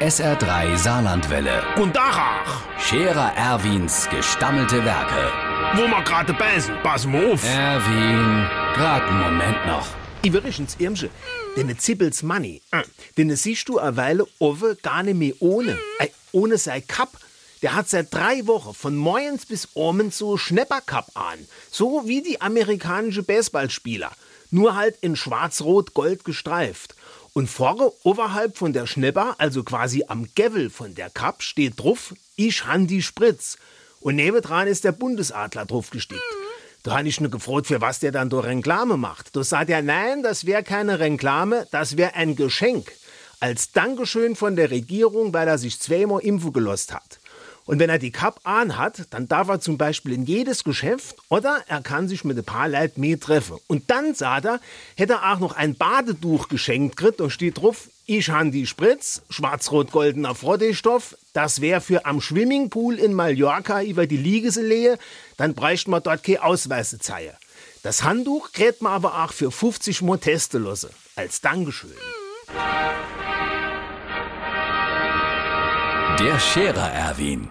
SR3 Saarlandwelle. Und Dachach, Scherer Erwins gestammelte Werke. wo wir gerade beißen, pass mal auf. Erwin, grad einen Moment noch. Übrigens, Irmsche, den Zippels Money, äh, den siehst du eine Weile offen gar nicht mehr ohne. Ey, ohne sein Cup. Der hat seit drei Wochen von morgens bis abends so Schneppercup an. So wie die amerikanische Baseballspieler. Nur halt in schwarz-rot-gold gestreift. Und vorne, oberhalb von der Schnepper, also quasi am Gevel von der Cup, steht drauf, ich han die Spritz. Und nebendran ist der Bundesadler drauf gestickt. Da habe ich nur gefragt, für was der dann da Reklame macht. Da sagt er, nein, das wäre keine Reklame, das wäre ein Geschenk. Als Dankeschön von der Regierung, weil er sich zweimal impfen gelost hat. Und wenn er die Cup an hat, dann darf er zum Beispiel in jedes Geschäft oder er kann sich mit ein paar Leut mehr treffen. Und dann, sagt er, hätte er auch noch ein Badetuch geschenkt gekriegt. Da steht drauf, ich han die Spritz, schwarz-rot-goldener Frotteestoff. Das wäre für am Swimmingpool in Mallorca über die Liegeselehe. Dann bräuchte man dort keine Ausweise zeigen. Das Handtuch kriegt man aber auch für 50 Mal testen lassen. Als Dankeschön. Der Scherer Erwin.